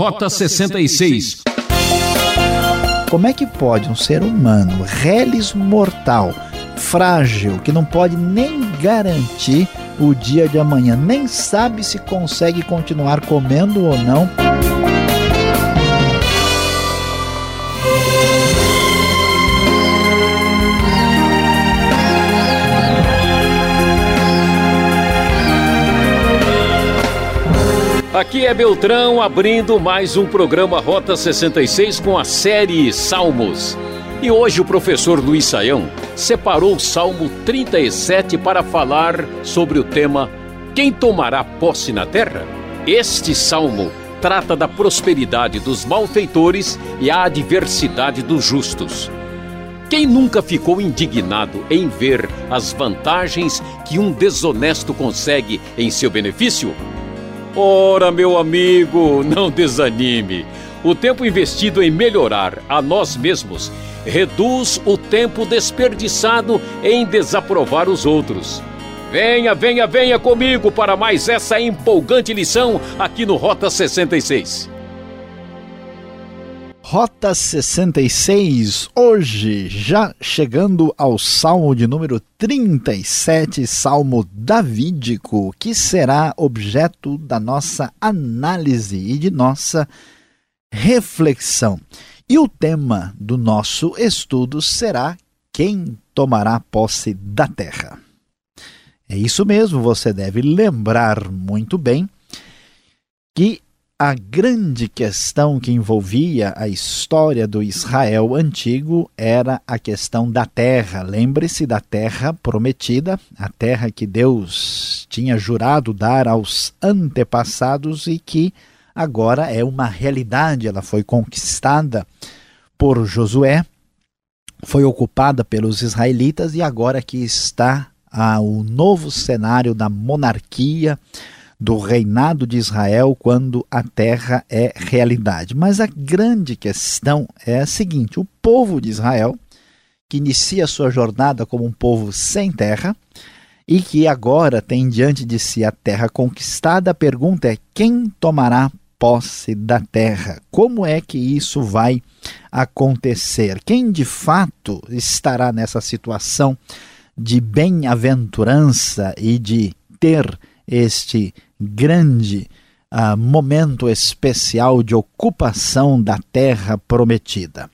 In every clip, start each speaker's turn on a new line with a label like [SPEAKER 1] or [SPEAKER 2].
[SPEAKER 1] Rota 66.
[SPEAKER 2] Como é que pode um ser humano, reles mortal, frágil, que não pode nem garantir o dia de amanhã, nem sabe se consegue continuar comendo ou não?
[SPEAKER 1] Aqui é Beltrão abrindo mais um programa Rota 66 com a série Salmos. E hoje o professor Luiz Saião separou o Salmo 37 para falar sobre o tema Quem tomará posse na terra? Este salmo trata da prosperidade dos malfeitores e a adversidade dos justos. Quem nunca ficou indignado em ver as vantagens que um desonesto consegue em seu benefício? Ora, meu amigo, não desanime. O tempo investido em melhorar a nós mesmos reduz o tempo desperdiçado em desaprovar os outros. Venha, venha, venha comigo para mais essa empolgante lição aqui no Rota 66.
[SPEAKER 2] Rota 66, hoje já chegando ao Salmo de número 37, Salmo Davídico, que será objeto da nossa análise e de nossa reflexão. E o tema do nosso estudo será Quem tomará posse da terra? É isso mesmo, você deve lembrar muito bem que a grande questão que envolvia a história do Israel antigo era a questão da terra. Lembre-se da terra prometida, a terra que Deus tinha jurado dar aos antepassados e que agora é uma realidade. Ela foi conquistada por Josué, foi ocupada pelos israelitas e agora que está ah, o novo cenário da monarquia do reinado de Israel quando a terra é realidade. Mas a grande questão é a seguinte: o povo de Israel, que inicia sua jornada como um povo sem terra e que agora tem diante de si a terra conquistada, a pergunta é: quem tomará posse da terra? Como é que isso vai acontecer? Quem de fato estará nessa situação de bem-aventurança e de ter este grande uh, momento especial de ocupação da terra prometida.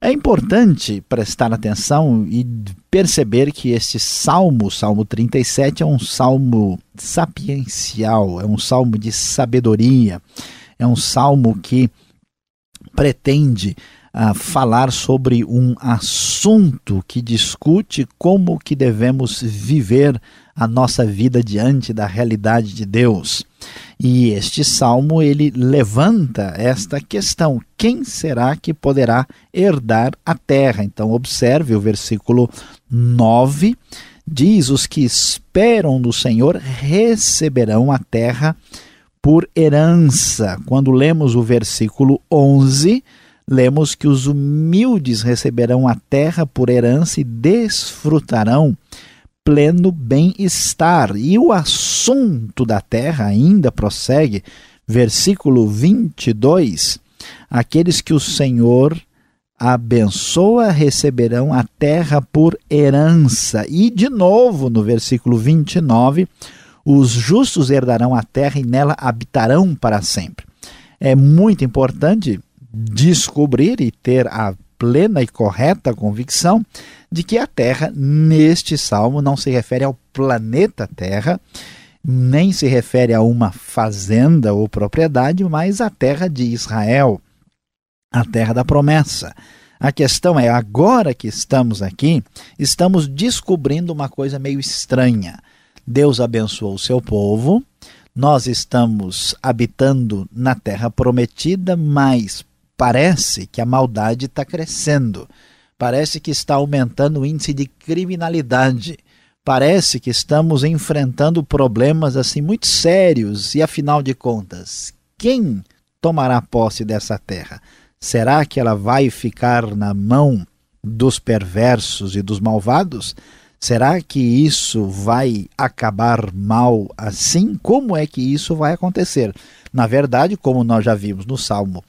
[SPEAKER 2] É importante prestar atenção e perceber que este salmo, Salmo 37, é um salmo sapiencial, é um salmo de sabedoria, é um salmo que pretende uh, falar sobre um assunto que discute como que devemos viver a nossa vida diante da realidade de Deus. E este salmo ele levanta esta questão: quem será que poderá herdar a terra? Então observe o versículo 9 diz: os que esperam do Senhor receberão a terra por herança. Quando lemos o versículo 11, lemos que os humildes receberão a terra por herança e desfrutarão pleno bem-estar. E o assunto da terra ainda prossegue, versículo 22. Aqueles que o Senhor abençoa receberão a terra por herança. E de novo, no versículo 29, os justos herdarão a terra e nela habitarão para sempre. É muito importante descobrir e ter a plena e correta convicção de que a Terra, neste salmo, não se refere ao planeta Terra, nem se refere a uma fazenda ou propriedade, mas à terra de Israel, a terra da promessa. A questão é, agora que estamos aqui, estamos descobrindo uma coisa meio estranha. Deus abençoou o seu povo, nós estamos habitando na terra prometida, mas parece que a maldade está crescendo. Parece que está aumentando o índice de criminalidade. Parece que estamos enfrentando problemas assim muito sérios e afinal de contas, quem tomará posse dessa terra? Será que ela vai ficar na mão dos perversos e dos malvados? Será que isso vai acabar mal assim? Como é que isso vai acontecer? Na verdade, como nós já vimos no Salmo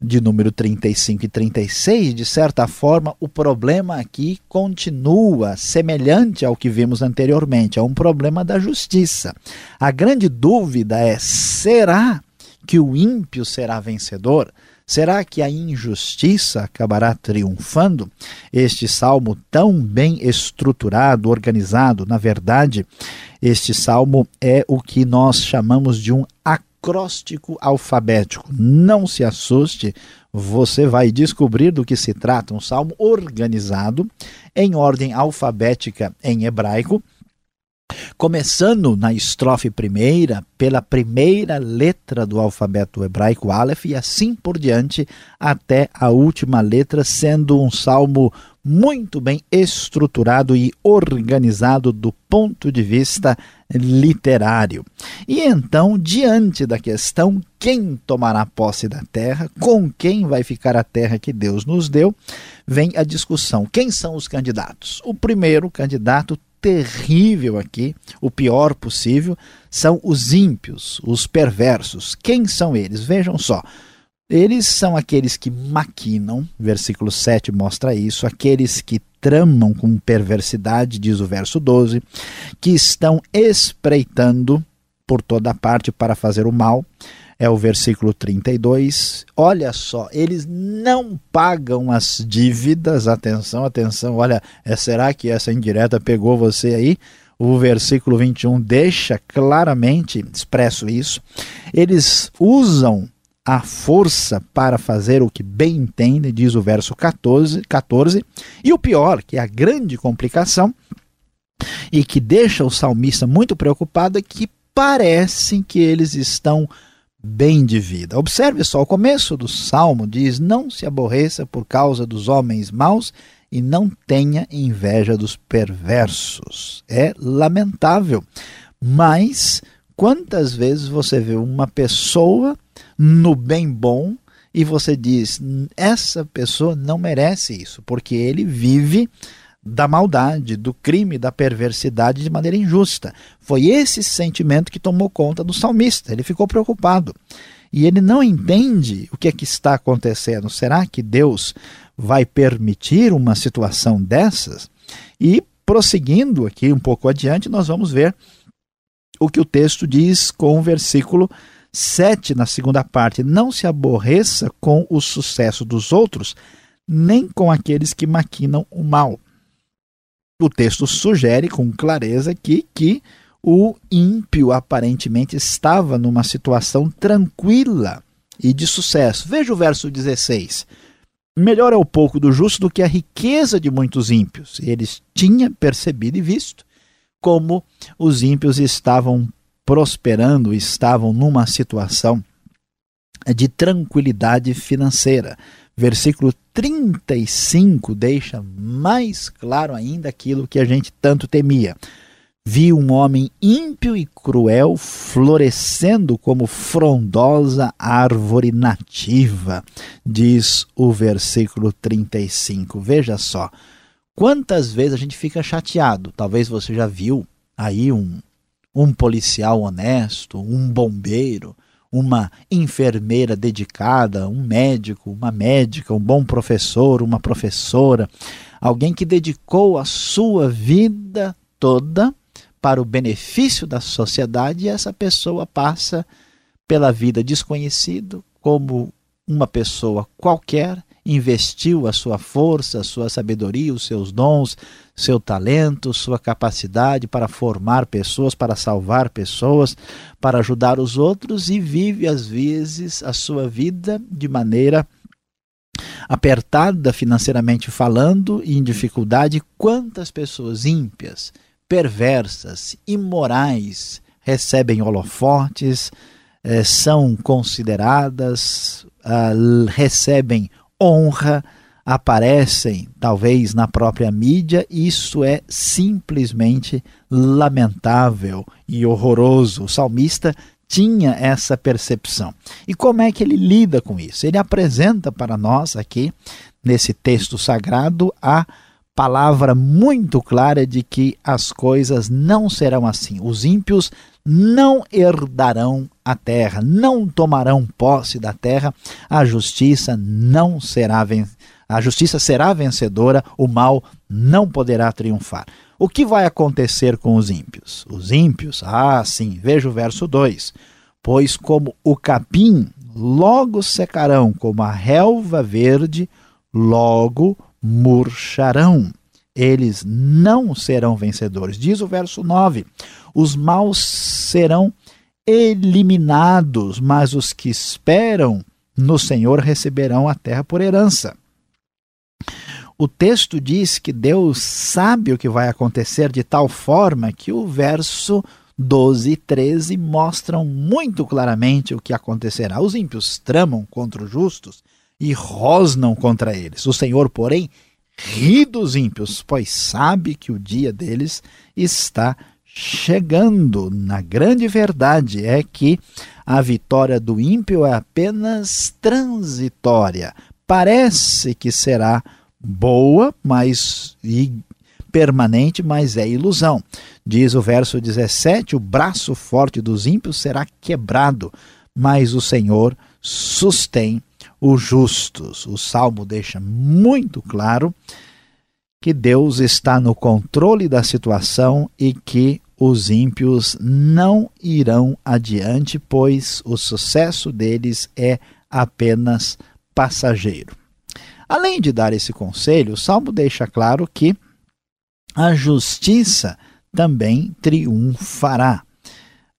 [SPEAKER 2] de número 35 e 36, de certa forma, o problema aqui continua semelhante ao que vimos anteriormente, é um problema da justiça. A grande dúvida é: será que o ímpio será vencedor? Será que a injustiça acabará triunfando? Este salmo tão bem estruturado, organizado, na verdade, este salmo é o que nós chamamos de um acróstico alfabético. Não se assuste, você vai descobrir do que se trata. Um salmo organizado em ordem alfabética em hebraico Começando na estrofe primeira, pela primeira letra do alfabeto hebraico Aleph, e assim por diante até a última letra, sendo um salmo muito bem estruturado e organizado do ponto de vista literário. E então, diante da questão quem tomará posse da terra, com quem vai ficar a terra que Deus nos deu, vem a discussão. Quem são os candidatos? O primeiro candidato terrível aqui, o pior possível, são os ímpios, os perversos. Quem são eles? Vejam só. Eles são aqueles que maquinam, versículo 7 mostra isso, aqueles que tramam com perversidade, diz o verso 12, que estão espreitando por toda parte para fazer o mal, é o versículo 32. Olha só, eles não pagam as dívidas. Atenção, atenção. Olha, é, será que essa indireta pegou você aí? O versículo 21 deixa claramente expresso isso. Eles usam a força para fazer o que bem entendem, diz o verso 14, 14. E o pior, que é a grande complicação, e que deixa o salmista muito preocupado, é que parecem que eles estão bem de vida. Observe só, o começo do salmo diz: Não se aborreça por causa dos homens maus e não tenha inveja dos perversos. É lamentável. Mas quantas vezes você vê uma pessoa no bem bom e você diz: essa pessoa não merece isso, porque ele vive da maldade, do crime, da perversidade de maneira injusta. Foi esse sentimento que tomou conta do salmista. Ele ficou preocupado. E ele não entende o que é que está acontecendo. Será que Deus vai permitir uma situação dessas? E prosseguindo aqui um pouco adiante, nós vamos ver o que o texto diz com o versículo 7 na segunda parte. Não se aborreça com o sucesso dos outros, nem com aqueles que maquinam o mal o texto sugere com clareza que, que o ímpio aparentemente estava numa situação tranquila e de sucesso. Veja o verso 16. Melhor é o pouco do justo do que a riqueza de muitos ímpios. Eles tinham percebido e visto como os ímpios estavam prosperando, estavam numa situação de tranquilidade financeira versículo 35 deixa mais claro ainda aquilo que a gente tanto temia. Vi um homem ímpio e cruel florescendo como frondosa árvore nativa, diz o versículo 35. Veja só, quantas vezes a gente fica chateado. Talvez você já viu aí um, um policial honesto, um bombeiro, uma enfermeira dedicada, um médico, uma médica, um bom professor, uma professora, alguém que dedicou a sua vida toda para o benefício da sociedade e essa pessoa passa pela vida desconhecido como uma pessoa qualquer investiu a sua força, a sua sabedoria, os seus dons, seu talento, sua capacidade para formar pessoas, para salvar pessoas, para ajudar os outros e vive às vezes a sua vida de maneira apertada financeiramente falando e em dificuldade. Quantas pessoas ímpias, perversas, imorais recebem holofotes, eh, são consideradas, ah, recebem honra aparecem, talvez na própria mídia, isso é simplesmente lamentável e horroroso. O salmista tinha essa percepção. E como é que ele lida com isso? Ele apresenta para nós aqui, nesse texto sagrado, a palavra muito clara de que as coisas não serão assim. Os ímpios não herdarão a terra, não tomarão posse da terra, a justiça não será a justiça será vencedora, o mal não poderá triunfar. O que vai acontecer com os ímpios? Os ímpios, ah, sim, veja o verso 2. Pois como o capim logo secarão, como a relva verde, logo murcharão. Eles não serão vencedores. Diz o verso 9: os maus serão eliminados, mas os que esperam no Senhor receberão a terra por herança. O texto diz que Deus sabe o que vai acontecer de tal forma que o verso 12 e 13 mostram muito claramente o que acontecerá. Os ímpios tramam contra os justos e rosnam contra eles. O Senhor, porém, ri dos ímpios, pois sabe que o dia deles está chegando. Na grande verdade é que a vitória do ímpio é apenas transitória. Parece que será boa, mas e permanente, mas é ilusão. Diz o verso 17: o braço forte dos ímpios será quebrado, mas o Senhor sustém os justos. O salmo deixa muito claro que Deus está no controle da situação e que os ímpios não irão adiante, pois o sucesso deles é apenas passageiro. Além de dar esse conselho, o salmo deixa claro que a justiça também triunfará.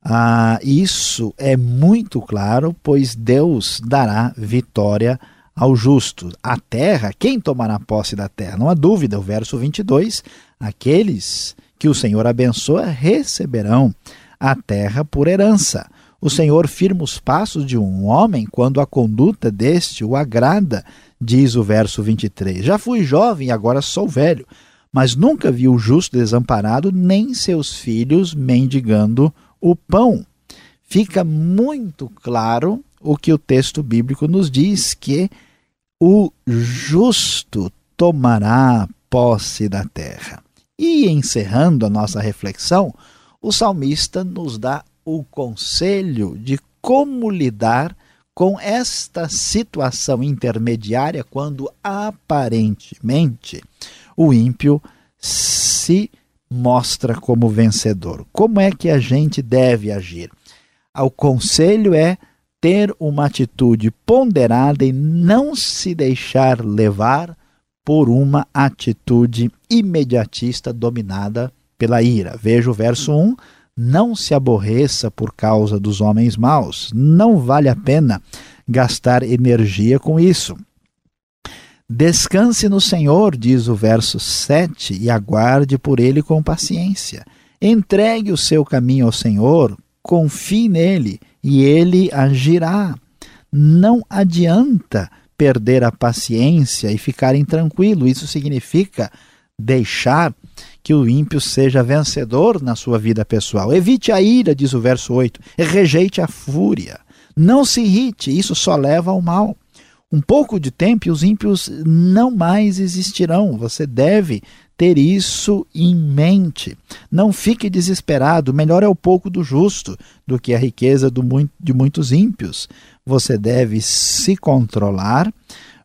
[SPEAKER 2] Ah, isso é muito claro, pois Deus dará vitória ao justo. A terra, quem tomará posse da terra? Não há dúvida, o verso 22, aqueles que o Senhor abençoa receberão a terra por herança. O Senhor firma os passos de um homem quando a conduta deste o agrada, diz o verso 23. Já fui jovem e agora sou velho, mas nunca vi o justo desamparado, nem seus filhos mendigando o pão. Fica muito claro o que o texto bíblico nos diz: que o justo tomará posse da terra. E encerrando a nossa reflexão, o salmista nos dá o conselho de como lidar com esta situação intermediária quando aparentemente o ímpio se mostra como vencedor. Como é que a gente deve agir? O conselho é ter uma atitude ponderada e não se deixar levar por uma atitude imediatista dominada pela ira. Veja o verso 1. Não se aborreça por causa dos homens maus. Não vale a pena gastar energia com isso. Descanse no Senhor, diz o verso 7, e aguarde por ele com paciência. Entregue o seu caminho ao Senhor, confie nele e ele agirá. Não adianta perder a paciência e ficar intranquilo. Isso significa deixar que o ímpio seja vencedor na sua vida pessoal. Evite a ira, diz o verso 8, e rejeite a fúria. Não se irrite, isso só leva ao mal. Um pouco de tempo e os ímpios não mais existirão. Você deve ter isso em mente. Não fique desesperado. Melhor é o pouco do justo do que a riqueza de muitos ímpios. Você deve se controlar,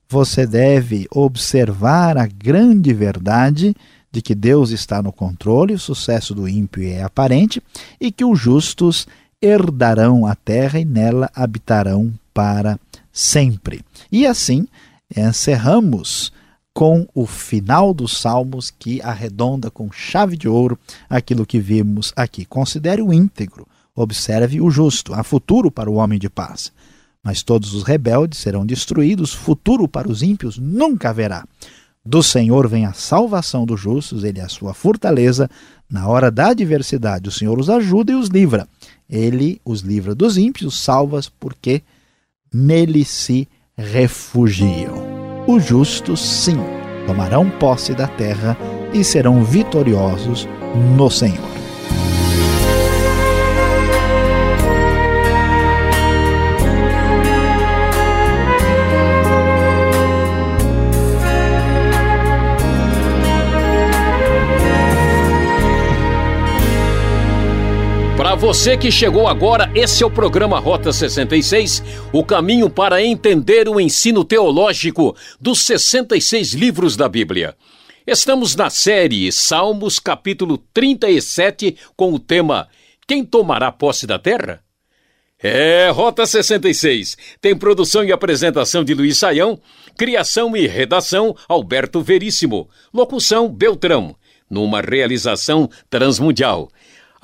[SPEAKER 2] você deve observar a grande verdade de que Deus está no controle, o sucesso do ímpio é aparente e que os justos herdarão a terra e nela habitarão para sempre. E assim encerramos com o final dos Salmos que arredonda com chave de ouro aquilo que vimos aqui. Considere o íntegro, observe o justo. Há futuro para o homem de paz. Mas todos os rebeldes serão destruídos, futuro para os ímpios nunca haverá. Do Senhor vem a salvação dos justos, ele é a sua fortaleza. Na hora da adversidade, o Senhor os ajuda e os livra. Ele os livra dos ímpios, salva porque nele se refugiam. Os justos, sim, tomarão posse da terra e serão vitoriosos no Senhor.
[SPEAKER 1] Você que chegou agora, esse é o programa Rota 66, o caminho para entender o ensino teológico dos 66 livros da Bíblia. Estamos na série Salmos, capítulo 37, com o tema Quem tomará posse da terra? É, Rota 66. Tem produção e apresentação de Luiz Saião, criação e redação Alberto Veríssimo, locução Beltrão, numa realização transmundial.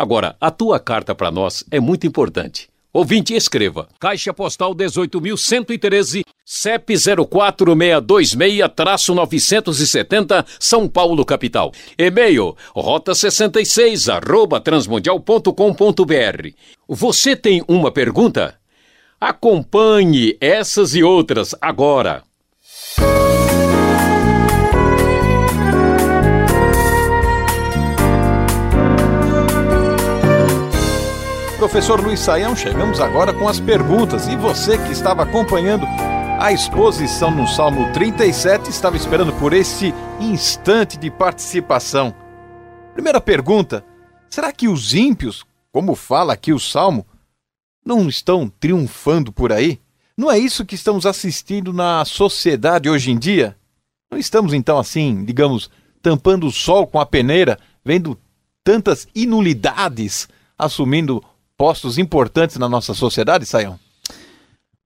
[SPEAKER 1] Agora, a tua carta para nós é muito importante. Ouvinte, escreva. Caixa Postal 18.113, CEP 04626-970, São Paulo, capital. E-mail, rota66, arroba transmundial.com.br. Você tem uma pergunta? Acompanhe essas e outras agora.
[SPEAKER 3] Professor Luiz Saião, chegamos agora com as perguntas. E você que estava acompanhando a exposição no Salmo 37 estava esperando por esse instante de participação. Primeira pergunta: será que os ímpios, como fala aqui o Salmo, não estão triunfando por aí? Não é isso que estamos assistindo na sociedade hoje em dia? Não estamos então assim, digamos, tampando o sol com a peneira, vendo tantas inulidades assumindo postos importantes na nossa sociedade, Saião?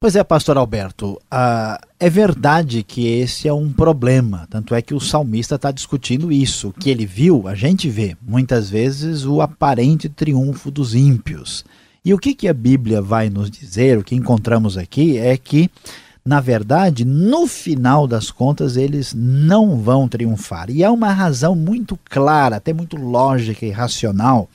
[SPEAKER 2] Pois é, pastor Alberto, ah, é verdade que esse é um problema, tanto é que o salmista está discutindo isso. O que ele viu, a gente vê, muitas vezes, o aparente triunfo dos ímpios. E o que, que a Bíblia vai nos dizer, o que encontramos aqui, é que, na verdade, no final das contas, eles não vão triunfar. E há uma razão muito clara, até muito lógica e racional,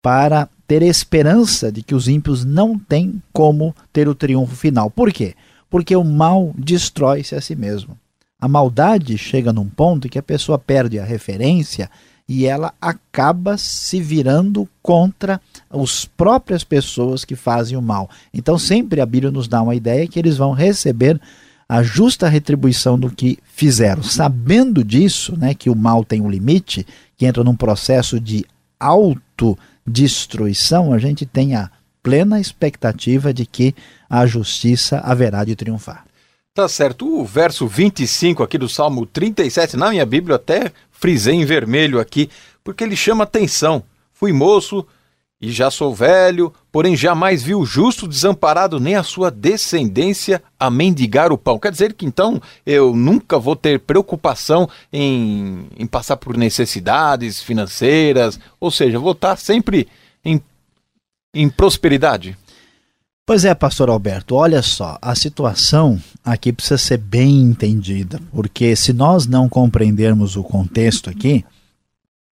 [SPEAKER 2] para ter esperança de que os ímpios não têm como ter o triunfo final. Por quê? Porque o mal destrói-se a si mesmo. A maldade chega num ponto que a pessoa perde a referência e ela acaba se virando contra as próprias pessoas que fazem o mal. Então, sempre a Bíblia nos dá uma ideia que eles vão receber a justa retribuição do que fizeram. Sabendo disso, né, que o mal tem um limite, que entra num processo de auto destruição, a gente tem a plena expectativa de que a justiça haverá de triunfar.
[SPEAKER 3] Tá certo. O verso 25 aqui do Salmo 37, na minha Bíblia até frisei em vermelho aqui, porque ele chama atenção. Fui moço e já sou velho, porém jamais vi o justo desamparado nem a sua descendência a mendigar o pão. Quer dizer que então eu nunca vou ter preocupação em, em passar por necessidades financeiras, ou seja, vou estar sempre em, em prosperidade.
[SPEAKER 2] Pois é, pastor Alberto, olha só, a situação aqui precisa ser bem entendida, porque se nós não compreendermos o contexto aqui,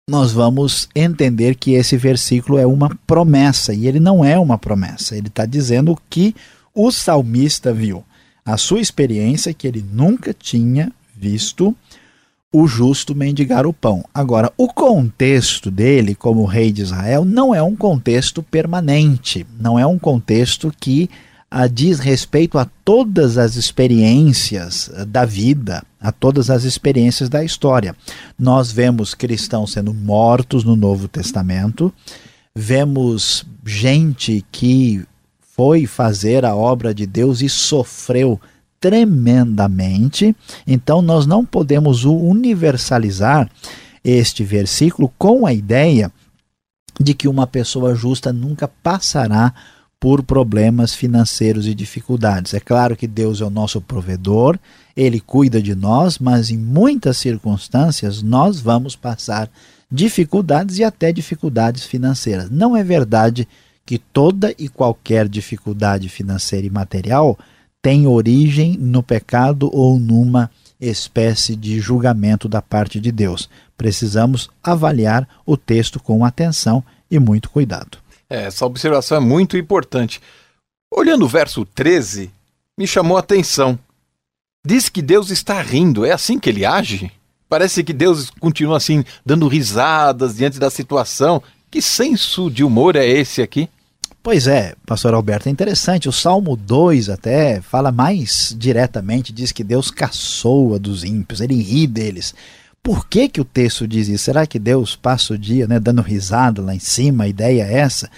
[SPEAKER 2] nós vamos entender que esse versículo é uma promessa, e ele não é uma promessa, ele está dizendo o que o salmista viu. A sua experiência que ele nunca tinha visto o justo mendigar o pão. Agora, o contexto dele, como rei de Israel, não é um contexto permanente, não é um contexto que a diz respeito a todas as experiências eh, da vida, a todas as experiências da história. Nós vemos cristãos sendo mortos no Novo Testamento, vemos gente que foi fazer a obra de Deus e sofreu tremendamente. Então nós não podemos universalizar este versículo com a ideia de que uma pessoa justa nunca passará por problemas financeiros e dificuldades. É claro que Deus é o nosso provedor, ele cuida de nós, mas em muitas circunstâncias nós vamos passar dificuldades e até dificuldades financeiras. Não é verdade que toda e qualquer dificuldade financeira e material tem origem no pecado ou numa espécie de julgamento da parte de Deus. Precisamos avaliar o texto com atenção e muito cuidado.
[SPEAKER 3] É, essa observação é muito importante. Olhando o verso 13, me chamou a atenção. Diz que Deus está rindo, é assim que ele age? Parece que Deus continua assim, dando risadas diante da situação. Que senso de humor é esse aqui?
[SPEAKER 2] Pois é, pastor Alberto, é interessante. O Salmo 2 até fala mais diretamente, diz que Deus caçoa dos ímpios, ele ri deles. Por que, que o texto diz isso? Será que Deus passa o dia né, dando risada lá em cima? A ideia é essa?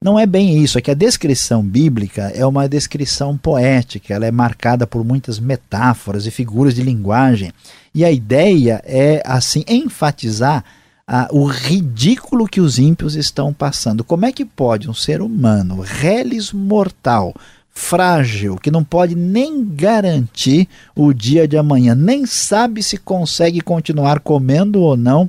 [SPEAKER 2] Não é bem isso, é que a descrição bíblica é uma descrição poética, ela é marcada por muitas metáforas e figuras de linguagem. E a ideia é, assim, enfatizar ah, o ridículo que os ímpios estão passando. Como é que pode um ser humano, reles mortal, frágil, que não pode nem garantir o dia de amanhã, nem sabe se consegue continuar comendo ou não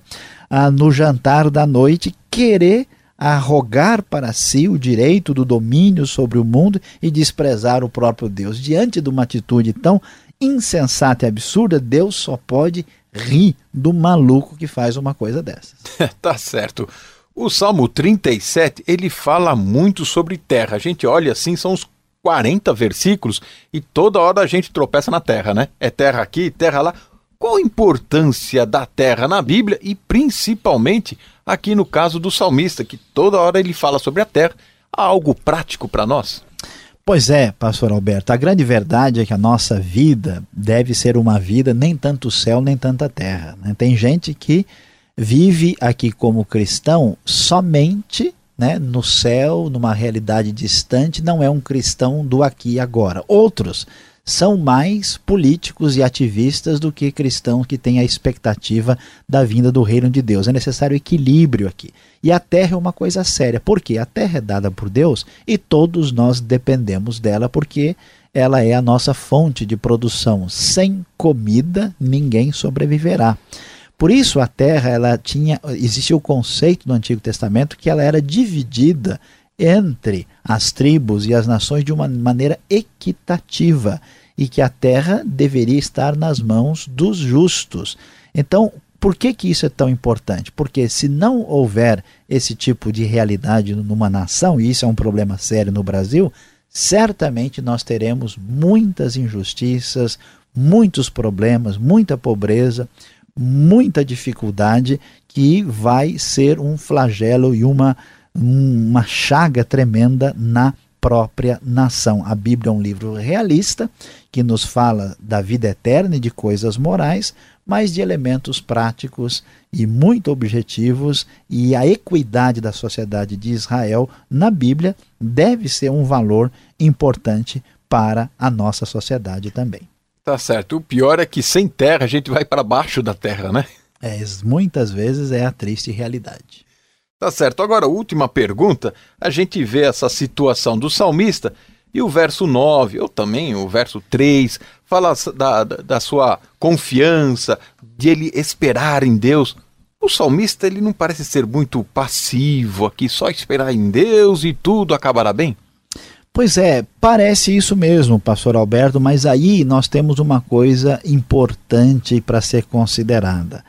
[SPEAKER 2] ah, no jantar da noite, querer arrogar para si o direito do domínio sobre o mundo e desprezar o próprio Deus. Diante de uma atitude tão insensata e absurda, Deus só pode rir do maluco que faz uma coisa dessas.
[SPEAKER 3] tá certo. O Salmo 37, ele fala muito sobre terra. A gente olha assim, são uns 40 versículos e toda hora a gente tropeça na terra, né? É terra aqui, terra lá. Qual a importância da terra na Bíblia e principalmente aqui no caso do salmista, que toda hora ele fala sobre a terra? Algo prático para nós?
[SPEAKER 2] Pois é, pastor Alberto, a grande verdade é que a nossa vida deve ser uma vida nem tanto céu nem tanta terra. Né? Tem gente que vive aqui como cristão somente né, no céu, numa realidade distante, não é um cristão do aqui e agora. Outros são mais políticos e ativistas do que cristãos que têm a expectativa da vinda do reino de Deus. É necessário equilíbrio aqui. E a terra é uma coisa séria, porque a terra é dada por Deus e todos nós dependemos dela, porque ela é a nossa fonte de produção. Sem comida, ninguém sobreviverá. Por isso a terra ela tinha existia o conceito no Antigo Testamento que ela era dividida entre as tribos e as nações de uma maneira equitativa e que a terra deveria estar nas mãos dos justos. Então, por que, que isso é tão importante? Porque se não houver esse tipo de realidade numa nação, e isso é um problema sério no Brasil, certamente nós teremos muitas injustiças, muitos problemas, muita pobreza, muita dificuldade que vai ser um flagelo e uma, uma chaga tremenda na própria nação. A Bíblia é um livro realista que nos fala da vida eterna e de coisas morais, mas de elementos práticos e muito objetivos, e a equidade da sociedade de Israel na Bíblia deve ser um valor importante para a nossa sociedade também.
[SPEAKER 3] Tá certo. O pior é que sem terra a gente vai para baixo da terra, né?
[SPEAKER 2] É, muitas vezes é a triste realidade.
[SPEAKER 3] Tá certo. Agora, última pergunta. A gente vê essa situação do salmista e o verso 9, ou também o verso 3, fala da, da, da sua confiança, de ele esperar em Deus. O salmista ele não parece ser muito passivo aqui, só esperar em Deus e tudo acabará bem?
[SPEAKER 2] Pois é, parece isso mesmo, pastor Alberto, mas aí nós temos uma coisa importante para ser considerada.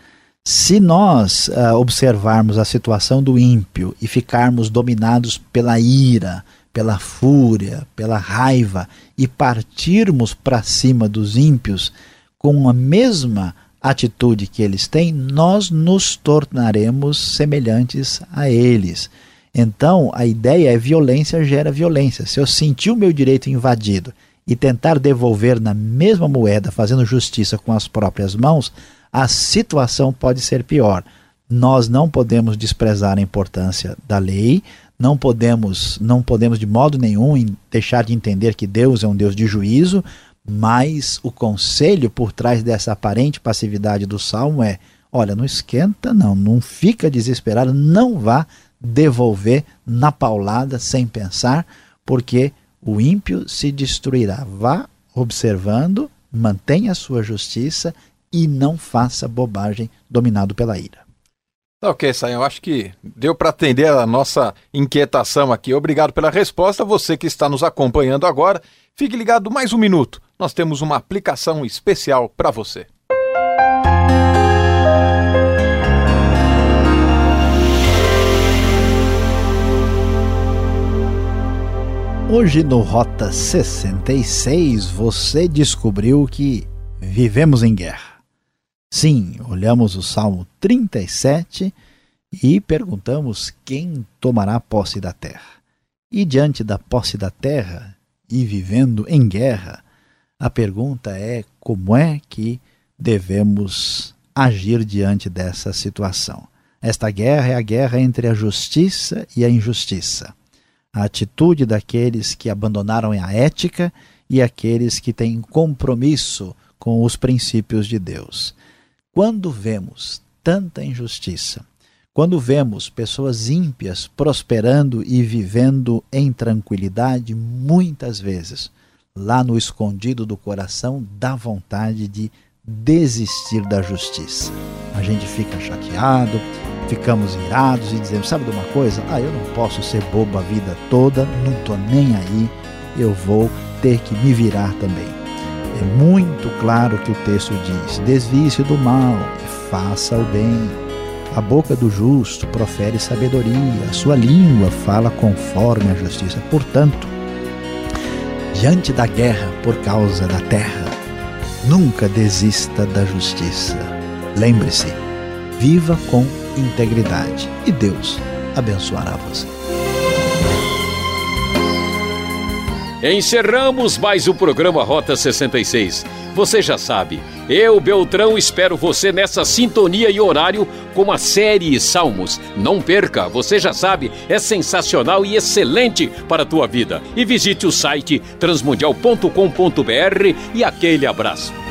[SPEAKER 2] Se nós uh, observarmos a situação do ímpio e ficarmos dominados pela ira, pela fúria, pela raiva e partirmos para cima dos ímpios com a mesma atitude que eles têm, nós nos tornaremos semelhantes a eles. Então, a ideia é violência gera violência. Se eu sentir o meu direito invadido e tentar devolver na mesma moeda, fazendo justiça com as próprias mãos, a situação pode ser pior. Nós não podemos desprezar a importância da lei, não podemos, não podemos de modo nenhum deixar de entender que Deus é um Deus de juízo, mas o conselho por trás dessa aparente passividade do salmo é: olha, não esquenta, não, não fica desesperado, não vá devolver na paulada sem pensar, porque o ímpio se destruirá. Vá observando, mantenha a sua justiça e não faça bobagem dominado pela ira.
[SPEAKER 3] Tá ok, Sayão, acho que deu para atender a nossa inquietação aqui. Obrigado pela resposta. Você que está nos acompanhando agora, fique ligado mais um minuto. Nós temos uma aplicação especial para você.
[SPEAKER 2] Hoje no Rota 66 você descobriu que vivemos em guerra. Sim, olhamos o Salmo 37 e perguntamos quem tomará posse da terra. E diante da posse da terra e vivendo em guerra, a pergunta é como é que devemos agir diante dessa situação. Esta guerra é a guerra entre a justiça e a injustiça a atitude daqueles que abandonaram a ética e aqueles que têm compromisso com os princípios de Deus. Quando vemos tanta injustiça, quando vemos pessoas ímpias prosperando e vivendo em tranquilidade, muitas vezes, lá no escondido do coração, dá vontade de desistir da justiça. A gente fica chateado, ficamos irados e dizemos: sabe de uma coisa? Ah, eu não posso ser bobo a vida toda, não estou nem aí, eu vou ter que me virar também. É muito claro que o texto diz: desvie-se do mal e faça o bem. A boca do justo profere sabedoria, a sua língua fala conforme a justiça. Portanto, diante da guerra por causa da terra, nunca desista da justiça. Lembre-se, viva com integridade e Deus abençoará você.
[SPEAKER 1] Encerramos mais o programa Rota 66. Você já sabe, eu, Beltrão, espero você nessa sintonia e horário com a série Salmos. Não perca, você já sabe, é sensacional e excelente para a tua vida. E visite o site transmundial.com.br e aquele abraço.